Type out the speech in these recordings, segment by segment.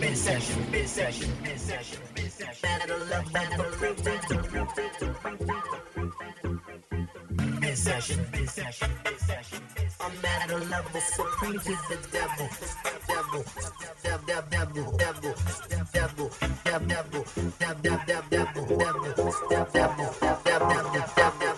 Mid-session, mid-session, mid-session, mid-session. I'm at a level supreme devil, the devil, devil, devil, devil, devil, devil, devil, devil, devil, devil, devil, devil, devil, devil, devil, devil.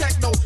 techno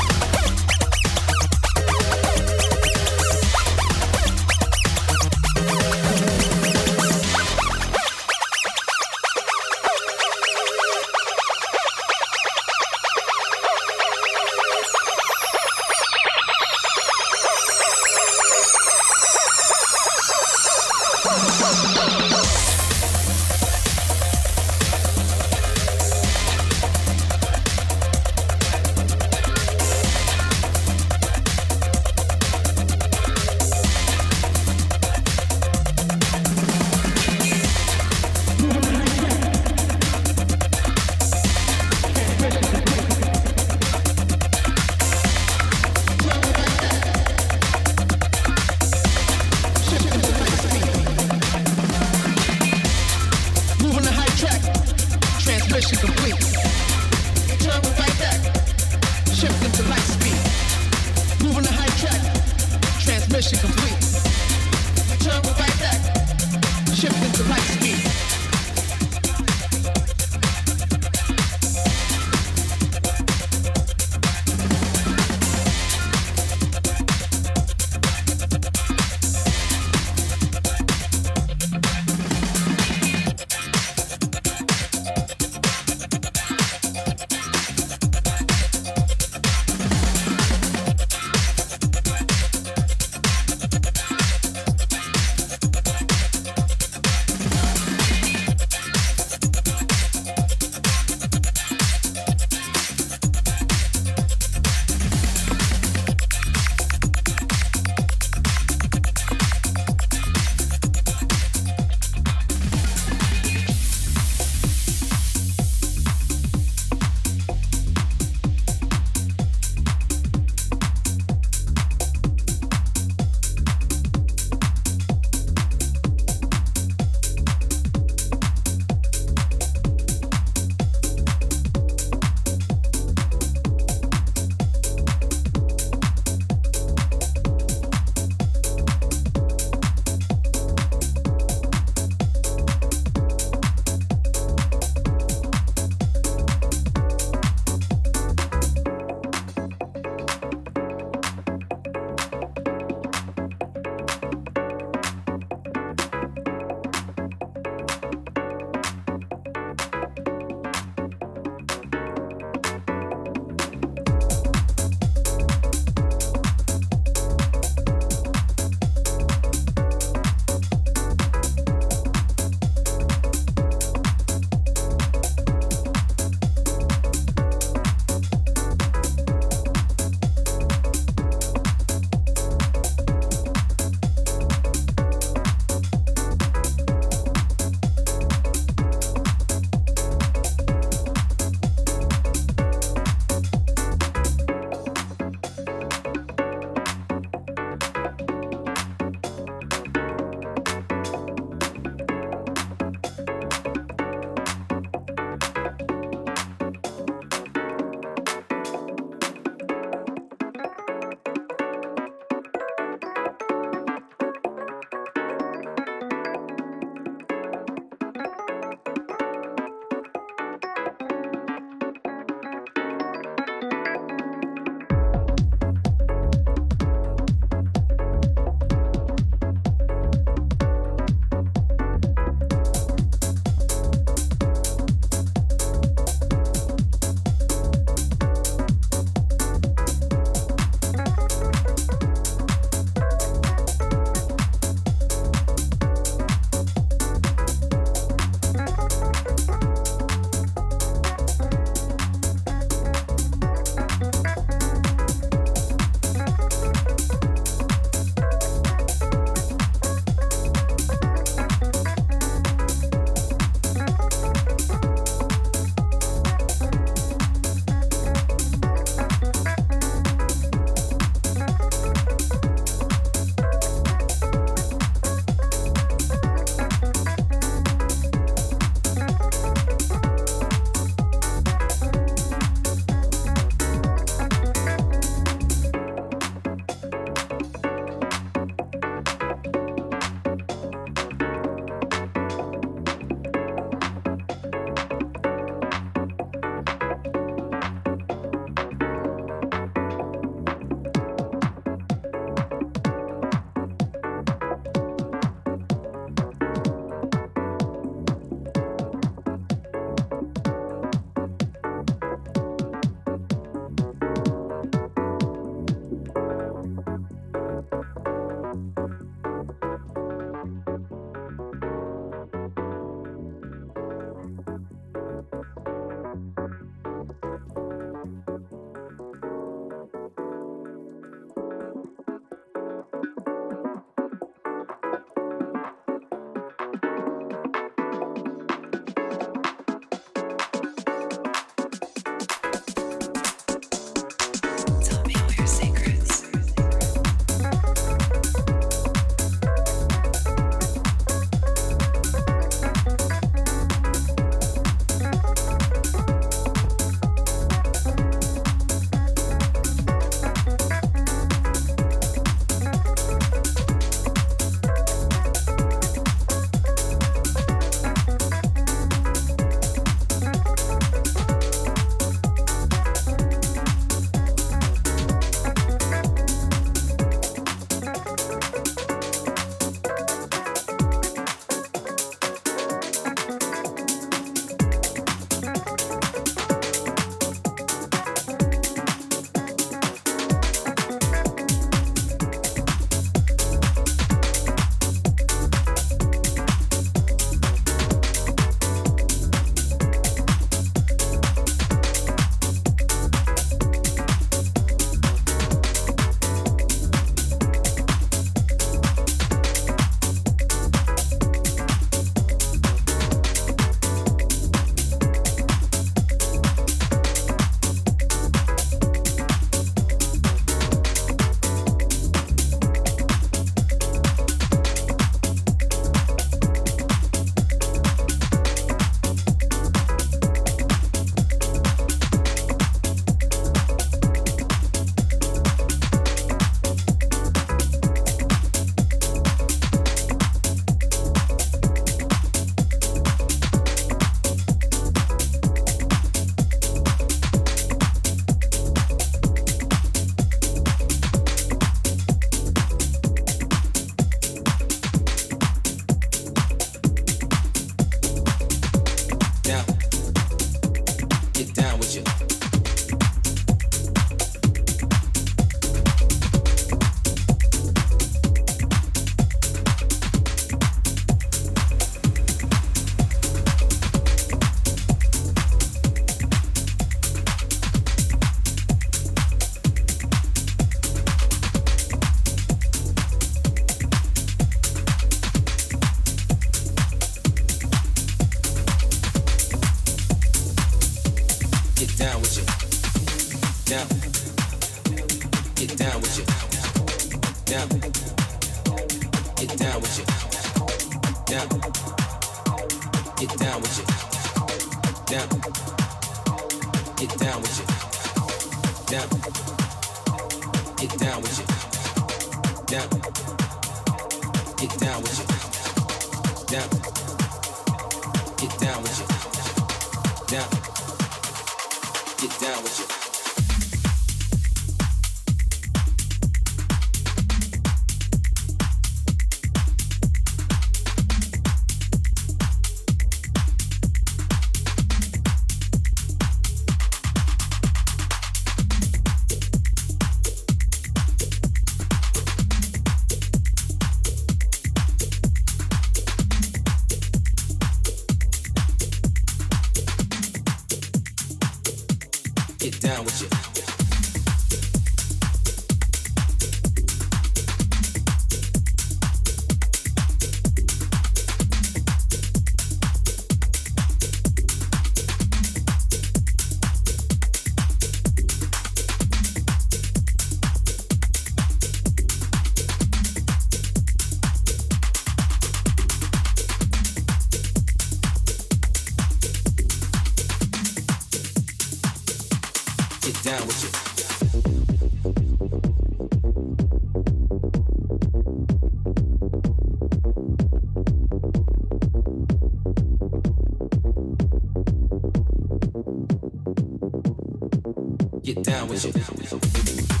whistle.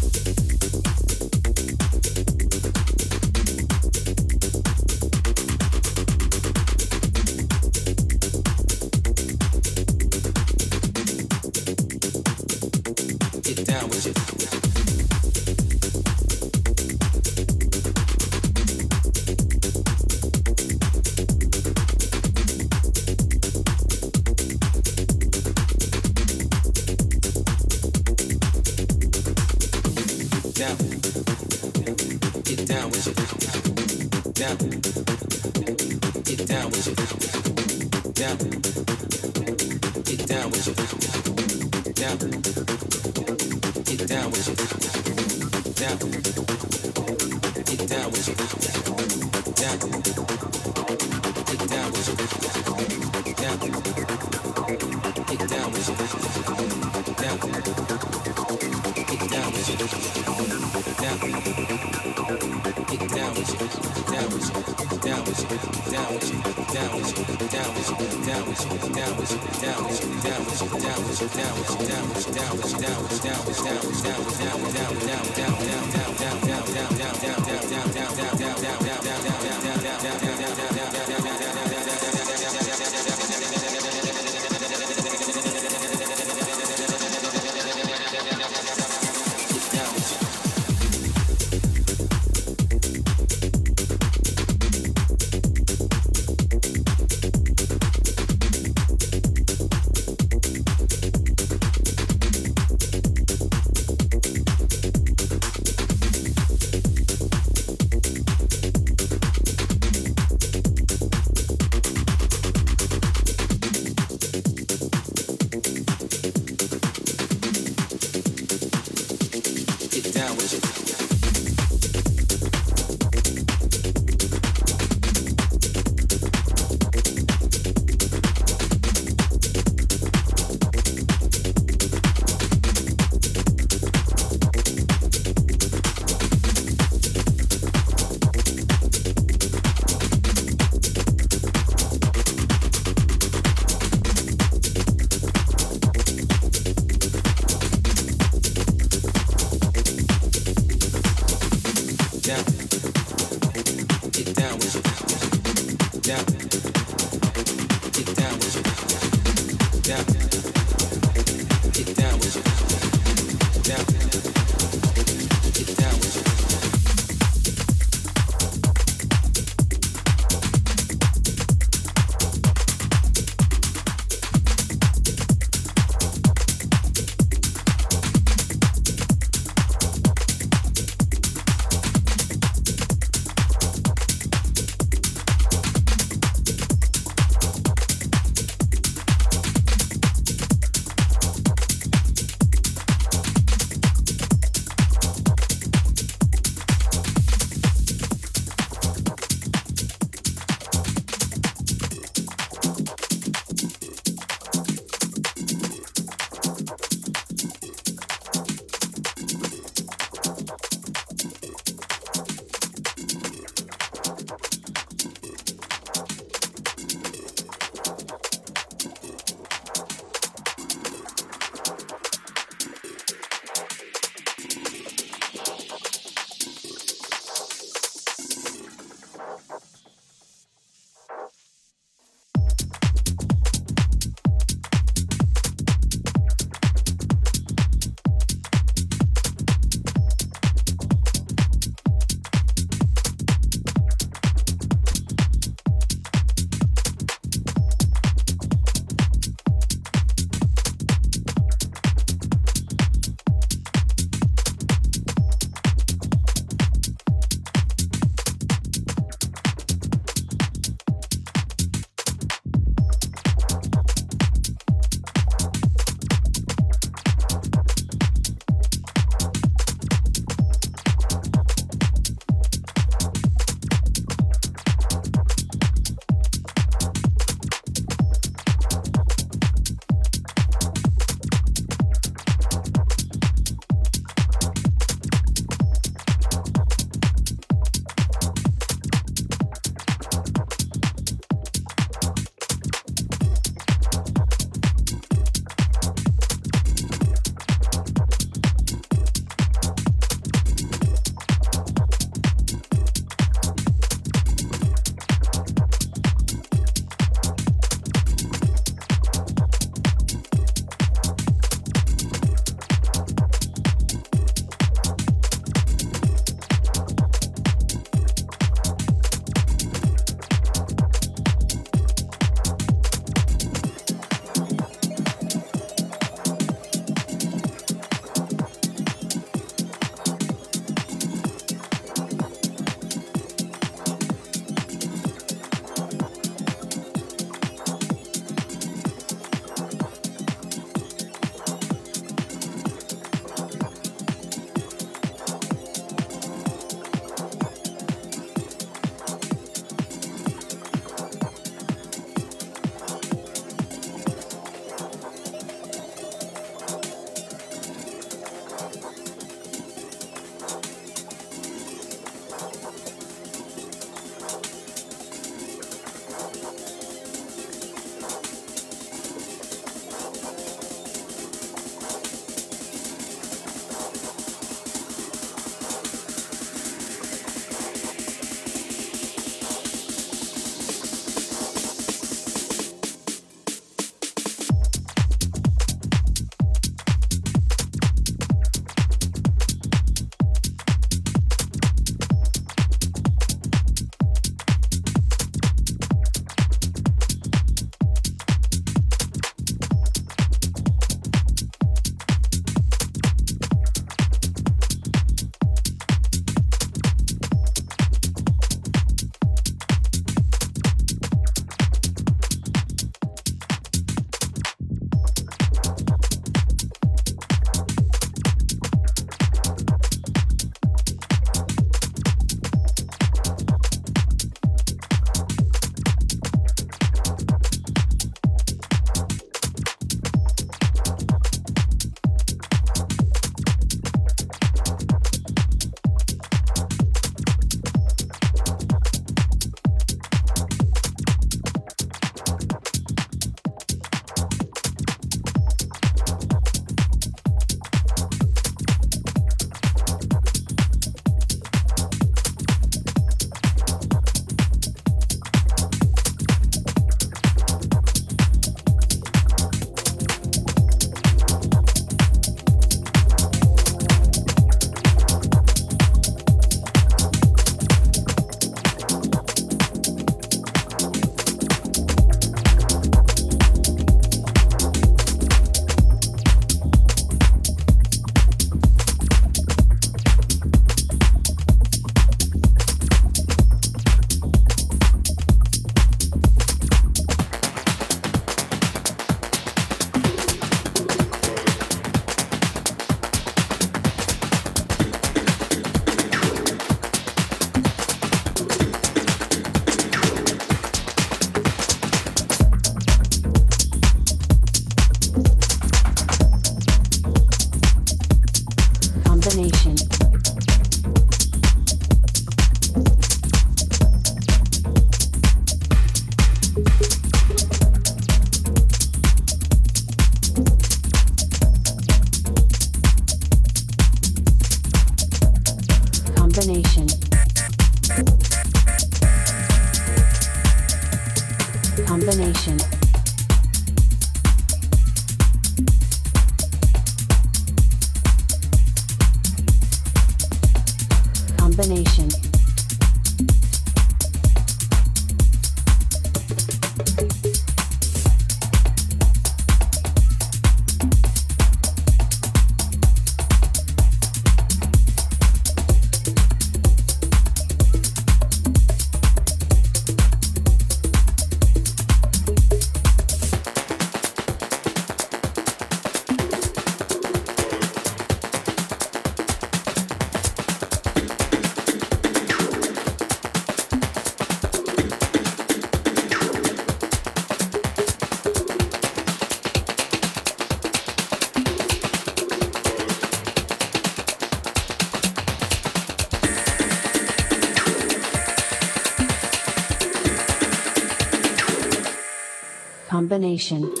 Foundation.